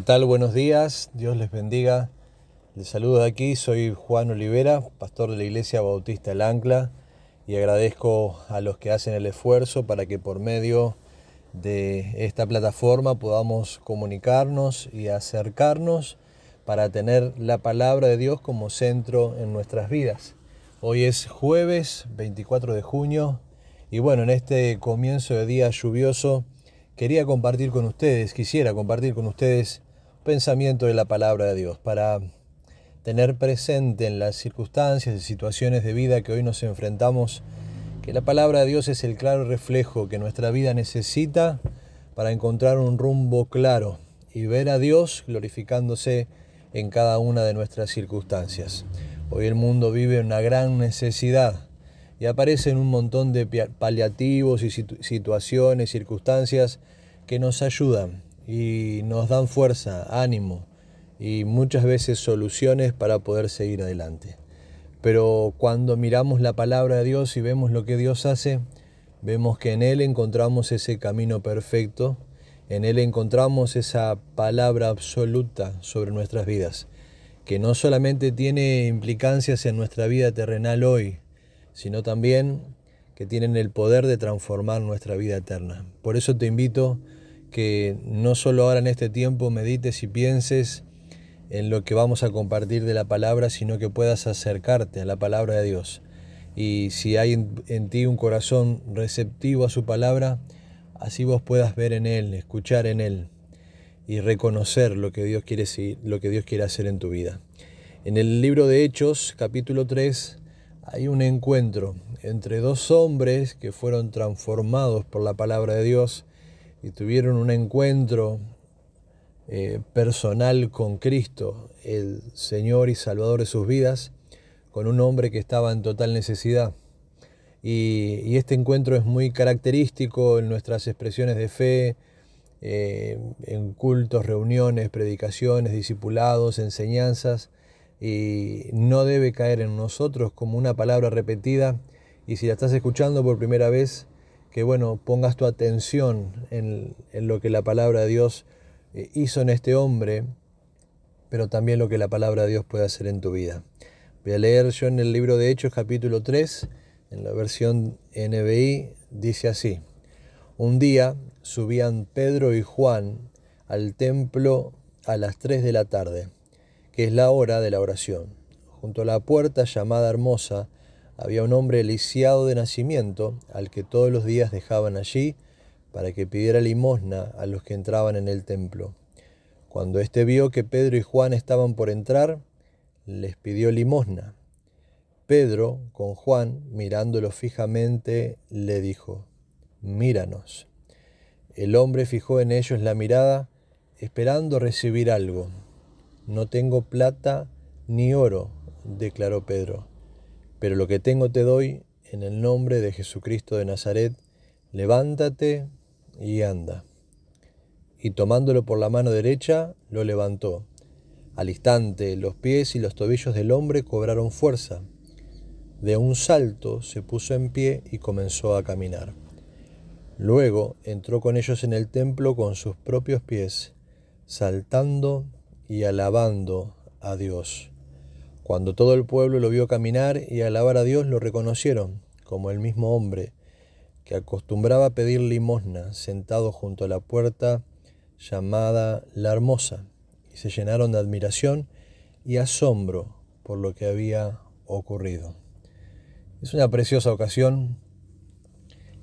¿Qué tal? Buenos días, Dios les bendiga. Les saludo de aquí, soy Juan Olivera, pastor de la Iglesia Bautista El Ancla, y agradezco a los que hacen el esfuerzo para que por medio de esta plataforma podamos comunicarnos y acercarnos para tener la palabra de Dios como centro en nuestras vidas. Hoy es jueves 24 de junio y bueno, en este comienzo de día lluvioso, quería compartir con ustedes, quisiera compartir con ustedes pensamiento de la palabra de Dios para tener presente en las circunstancias y situaciones de vida que hoy nos enfrentamos que la palabra de Dios es el claro reflejo que nuestra vida necesita para encontrar un rumbo claro y ver a Dios glorificándose en cada una de nuestras circunstancias. Hoy el mundo vive una gran necesidad y aparecen un montón de paliativos y situaciones, circunstancias que nos ayudan y nos dan fuerza, ánimo y muchas veces soluciones para poder seguir adelante. Pero cuando miramos la palabra de Dios y vemos lo que Dios hace, vemos que en Él encontramos ese camino perfecto, en Él encontramos esa palabra absoluta sobre nuestras vidas, que no solamente tiene implicancias en nuestra vida terrenal hoy, sino también que tienen el poder de transformar nuestra vida eterna. Por eso te invito que no solo ahora en este tiempo medites y pienses en lo que vamos a compartir de la palabra, sino que puedas acercarte a la palabra de Dios. Y si hay en, ti un corazón receptivo a su palabra, así vos puedas ver en Él, escuchar en Él y reconocer lo que Dios quiere, lo que Dios quiere hacer en tu vida. En el libro de Hechos, capítulo 3, hay un encuentro entre dos hombres que fueron transformados por la palabra de Dios y tuvieron un encuentro eh, personal con Cristo, el Señor y Salvador de sus vidas, con un hombre que estaba en total necesidad. Y, este encuentro es muy característico en nuestras expresiones de fe, eh, en cultos, reuniones, predicaciones, discipulados, enseñanzas y no debe caer en nosotros como una palabra repetida y si la estás escuchando por primera vez, que bueno, pongas tu atención en, lo que la palabra de Dios eh, hizo en este hombre, pero también lo que la palabra de Dios puede hacer en tu vida. Voy a leer yo en el libro de Hechos capítulo 3, en la versión NBI, dice así, un día subían Pedro y Juan al templo a las 3 de la tarde que es la hora de la oración. Junto a la puerta llamada Hermosa había un hombre lisiado de nacimiento, al que todos los días dejaban allí para que pidiera limosna a los que entraban en el templo. Cuando éste vio que Pedro y Juan estaban por entrar, les pidió limosna. Pedro, con Juan, mirándolo fijamente, le dijo, Míranos. El hombre fijó en ellos la mirada, esperando recibir algo. No tengo plata ni oro, declaró Pedro, pero lo que tengo te doy en el nombre de Jesucristo de Nazaret, levántate y anda. Y tomándolo por la mano derecha, lo levantó. Al instante los pies y los tobillos del hombre cobraron fuerza. De un salto se puso en pie y comenzó a caminar. Luego entró con ellos en el templo con sus propios pies, saltando y alabando a Dios. Cuando todo el pueblo lo vio caminar y alabar a Dios, lo reconocieron como el mismo hombre que acostumbraba pedir limosna sentado junto a la puerta llamada La Hermosa, y se llenaron de admiración y asombro por lo que había ocurrido. Es una preciosa ocasión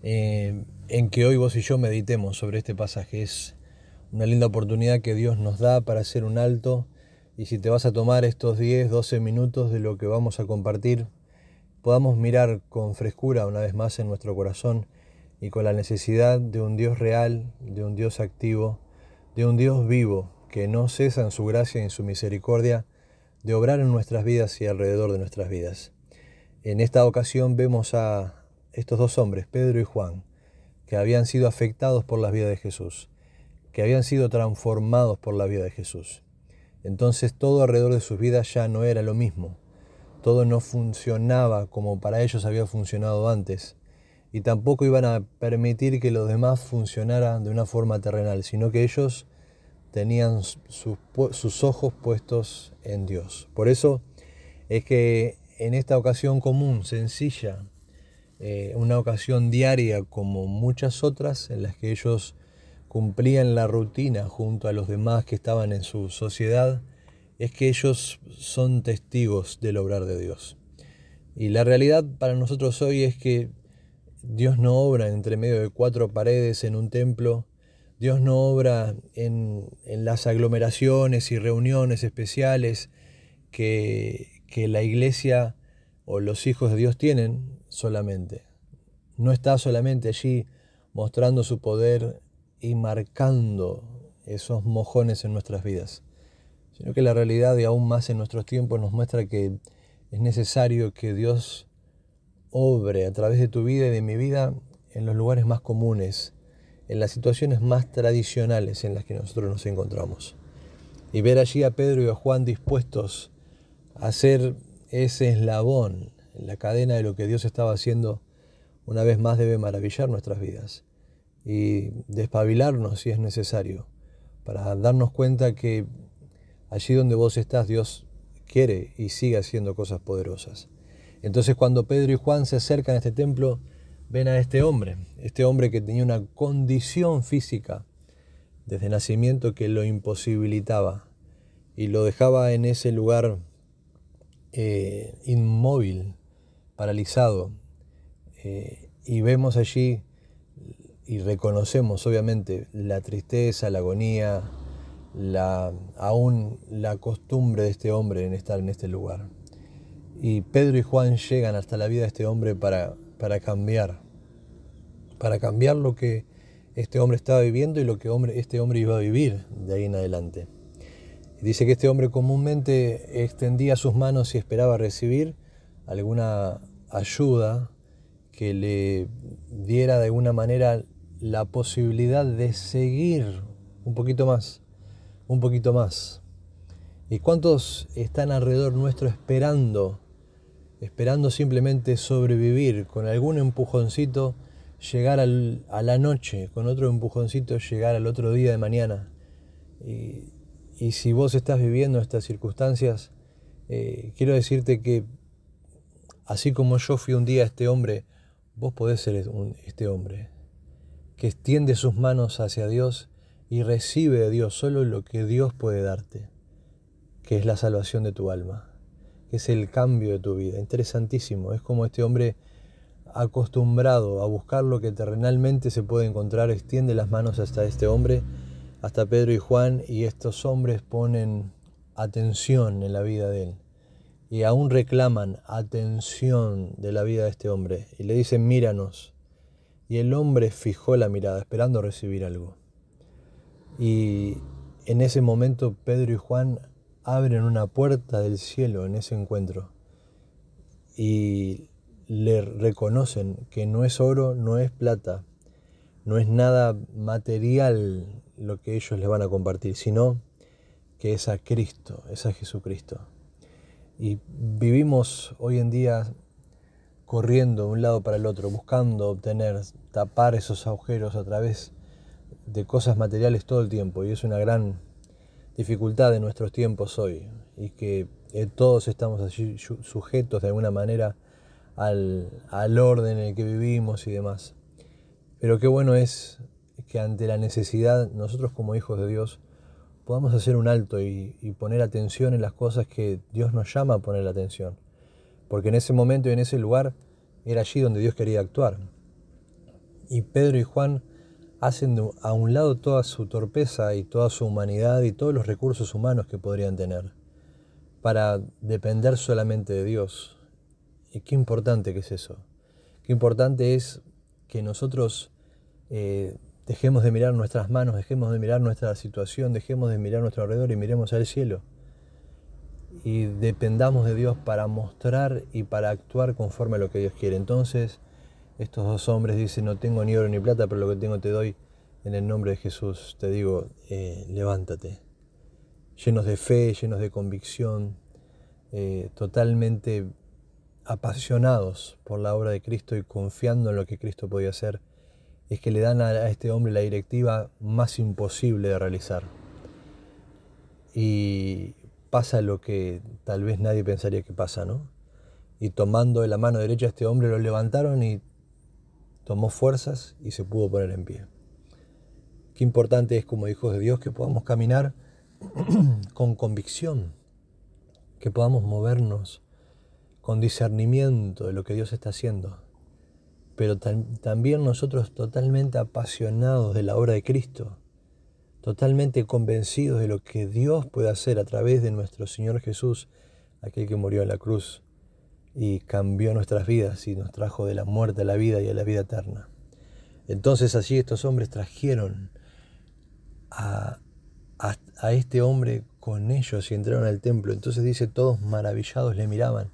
eh, en que hoy vos y yo meditemos sobre este pasaje. Es una linda oportunidad que Dios nos da para hacer un alto y si te vas a tomar estos 10, 12 minutos de lo que vamos a compartir, podamos mirar con frescura una vez más en nuestro corazón y con la necesidad de un Dios real, de un Dios activo, de un Dios vivo que no cesa en su gracia y en su misericordia de obrar en nuestras vidas y alrededor de nuestras vidas. En esta ocasión vemos a estos dos hombres, Pedro y Juan, que habían sido afectados por la vida de Jesús que habían sido transformados por la vida de Jesús. Entonces todo alrededor de sus vidas ya no era lo mismo. Todo no funcionaba como para ellos había funcionado antes. Y tampoco iban a permitir que los demás funcionaran de una forma terrenal, sino que ellos tenían sus, ojos puestos en Dios. Por eso es que en esta ocasión común, sencilla, eh, una ocasión diaria como muchas otras en las que ellos cumplían la rutina junto a los demás que estaban en su sociedad, es que ellos son testigos del obrar de Dios. Y la realidad para nosotros hoy es que Dios no obra entre medio de cuatro paredes en un templo, Dios no obra en, las aglomeraciones y reuniones especiales que, que la iglesia o los hijos de Dios tienen solamente. No está solamente allí mostrando su poder y marcando esos mojones en nuestras vidas, sino que la realidad y aún más en nuestros tiempos nos muestra que es necesario que Dios obre a través de tu vida y de mi vida en los lugares más comunes, en las situaciones más tradicionales en las que nosotros nos encontramos. Y ver allí a Pedro y a Juan dispuestos a hacer ese eslabón en la cadena de lo que Dios estaba haciendo, una vez más debe maravillar nuestras vidas y despabilarnos si es necesario, para darnos cuenta que allí donde vos estás Dios quiere y sigue haciendo cosas poderosas. Entonces cuando Pedro y Juan se acercan a este templo, ven a este hombre, este hombre que tenía una condición física desde nacimiento que lo imposibilitaba y lo dejaba en ese lugar eh, inmóvil, paralizado. Eh, y vemos allí y reconocemos obviamente la tristeza, la agonía, la, aún la costumbre de este hombre en estar en este lugar. Y Pedro y Juan llegan hasta la vida de este hombre para para cambiar, para cambiar lo que este hombre estaba viviendo y lo que hombre, este hombre iba a vivir de ahí en adelante. Dice que este hombre comúnmente extendía sus manos y esperaba recibir alguna ayuda que le diera de alguna manera la posibilidad de seguir un poquito más, un poquito más. ¿Y cuántos están alrededor nuestro esperando esperando simplemente sobrevivir, con algún empujoncito llegar a la noche, con otro empujoncito llegar al otro día de mañana. Y, si vos estás viviendo estas circunstancias, eh, quiero decirte que así como yo fui un día este hombre, vos podés ser este hombre, que extiende sus manos hacia Dios y recibe de Dios solo lo que Dios puede darte, que es la salvación de tu alma que es el cambio de tu vida. Interesantísimo. Es como este hombre acostumbrado a buscar lo que terrenalmente se puede encontrar, extiende las manos hasta este hombre, hasta Pedro y Juan, y estos hombres ponen atención en la vida de él. Y aún reclaman atención de la vida de este hombre. Y le dicen, míranos. Y el hombre fijó la mirada, esperando recibir algo. Y en ese momento Pedro y Juan abren una puerta del cielo en ese encuentro y le reconocen que no es oro, no es plata, no es nada material lo que ellos les van a compartir, sino que es a Cristo, es a Jesucristo. Y vivimos hoy en día corriendo de un lado para el otro, buscando obtener, tapar esos agujeros a través de cosas materiales todo el tiempo. Y es una gran dificultad de nuestros tiempos hoy y que eh, todos estamos allí sujetos de alguna manera al, orden en el que vivimos y demás. Pero qué bueno es que ante la necesidad nosotros como hijos de Dios podamos hacer un alto y, y poner atención en las cosas que Dios nos llama a poner atención. Porque en ese momento y en ese lugar era allí donde Dios quería actuar. Y Pedro y Juan hacen a un lado toda su torpeza y toda su humanidad y todos los recursos humanos que podrían tener para depender solamente de Dios. Y qué importante que es eso. Qué importante es que nosotros eh, dejemos de mirar nuestras manos, dejemos de mirar nuestra situación, dejemos de mirar nuestro alrededor y miremos al cielo. Y dependamos de Dios para mostrar y para actuar conforme a lo que Dios quiere. Entonces, estos dos hombres dicen, no tengo ni oro ni plata, pero lo que tengo te doy. En el nombre de Jesús te digo, eh, levántate. Llenos de fe, llenos de convicción, eh, totalmente apasionados por la obra de Cristo y confiando en lo que Cristo podía hacer, es que le dan a este hombre la directiva más imposible de realizar. y pasa lo que tal vez nadie pensaría que pasa, ¿no? Y tomando de la mano derecha a este hombre lo levantaron y tomó fuerzas y se pudo poner en pie. Qué importante es como hijos de Dios que podamos caminar con convicción, que podamos movernos con discernimiento de lo que Dios está haciendo, pero también nosotros totalmente apasionados de la obra de Cristo, totalmente convencidos de lo que Dios puede hacer a través de nuestro Señor Jesús, aquel que murió en la cruz y cambió nuestras vidas y nos trajo de la muerte a la vida y a la vida eterna. Entonces allí estos hombres trajeron a, a, este hombre con ellos y entraron al templo. Entonces dice, todos maravillados le miraban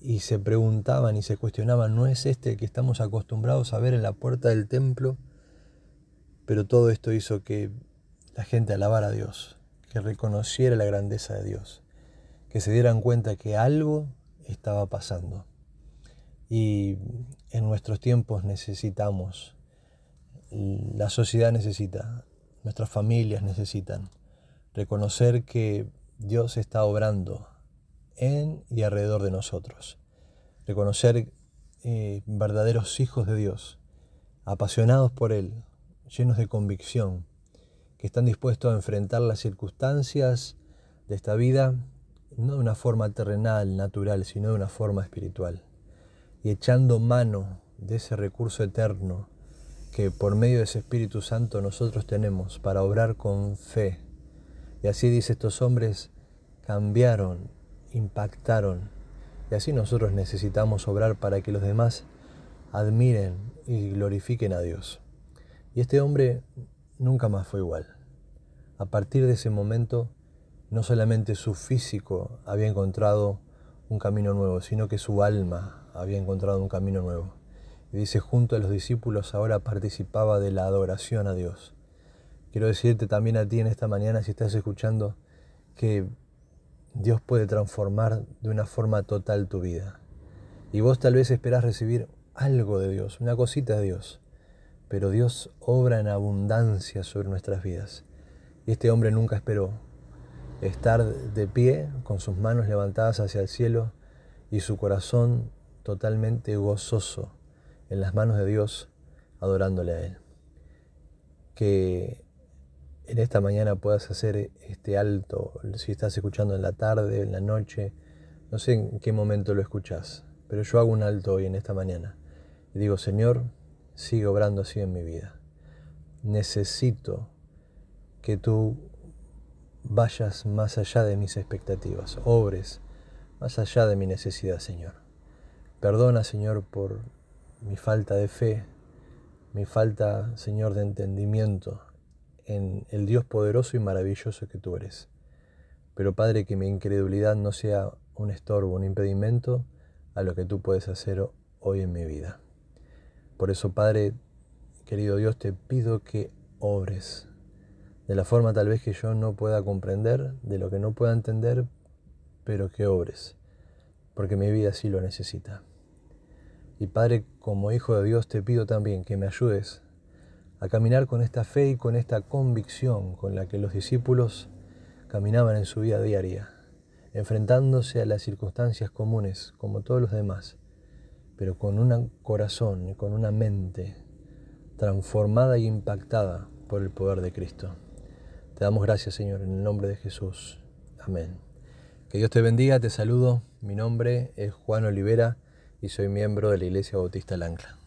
y se preguntaban y se cuestionaban, ¿no es este el que estamos acostumbrados a ver en la puerta del templo? Pero todo esto hizo que la gente alabara a Dios, que reconociera la grandeza de Dios, que se dieran cuenta que algo estaba pasando. Y en nuestros tiempos necesitamos, la sociedad necesita, nuestras familias necesitan reconocer que Dios está obrando en y alrededor de nosotros. Reconocer eh, verdaderos hijos de Dios, apasionados por Él, llenos de convicción, que están dispuestos a enfrentar las circunstancias de esta vida, no de una forma terrenal, natural, sino de una forma espiritual. Y echando mano de ese recurso eterno que por medio de ese Espíritu Santo nosotros tenemos para obrar con fe. Y así dice estos hombres, cambiaron, impactaron. Y así nosotros necesitamos obrar para que los demás admiren y glorifiquen a Dios. Y este hombre nunca más fue igual. A partir de ese momento, no solamente su físico había encontrado un camino nuevo, sino que su alma había encontrado un camino nuevo. Y dice, junto a los discípulos ahora participaba de la adoración a Dios. Quiero decirte también a ti en esta mañana, si estás escuchando, que Dios puede transformar de una forma total tu vida. Y vos tal vez esperás recibir algo de Dios, una cosita de Dios, pero Dios obra en abundancia sobre nuestras vidas. Y este hombre nunca esperó estar de pie con sus manos levantadas hacia el cielo y su corazón totalmente gozoso en las manos de Dios, adorándole a Él. Que en esta mañana puedas hacer este alto, si estás escuchando en la tarde, en la noche, no sé en qué momento lo escuchas, pero yo hago un alto hoy en esta mañana y digo, Señor, sigue obrando así en mi vida. Necesito que tú vayas más allá de mis expectativas, obres más allá de mi necesidad, Señor. Perdona, Señor, por mi falta de fe, mi falta, Señor, de entendimiento en el Dios poderoso y maravilloso que tú eres. Pero Padre, que mi incredulidad no sea un estorbo, un impedimento a lo que tú puedes hacer hoy en mi vida. Por eso, Padre, querido Dios, te pido que obres de la forma tal vez que yo no pueda comprender, de lo que no pueda entender, pero que obres, porque mi vida sí lo necesita. Y Padre, como Hijo de Dios, te pido también que me ayudes a caminar con esta fe y con esta convicción con la que los discípulos caminaban en su vida diaria, enfrentándose a las circunstancias comunes como todos los demás, pero con un corazón y con una mente transformada e impactada por el poder de Cristo. Te damos gracias, Señor, en el nombre de Jesús. Amén. Que Dios te bendiga, te saludo. Mi nombre es Juan Olivera y soy miembro de la Iglesia Bautista El Ancla.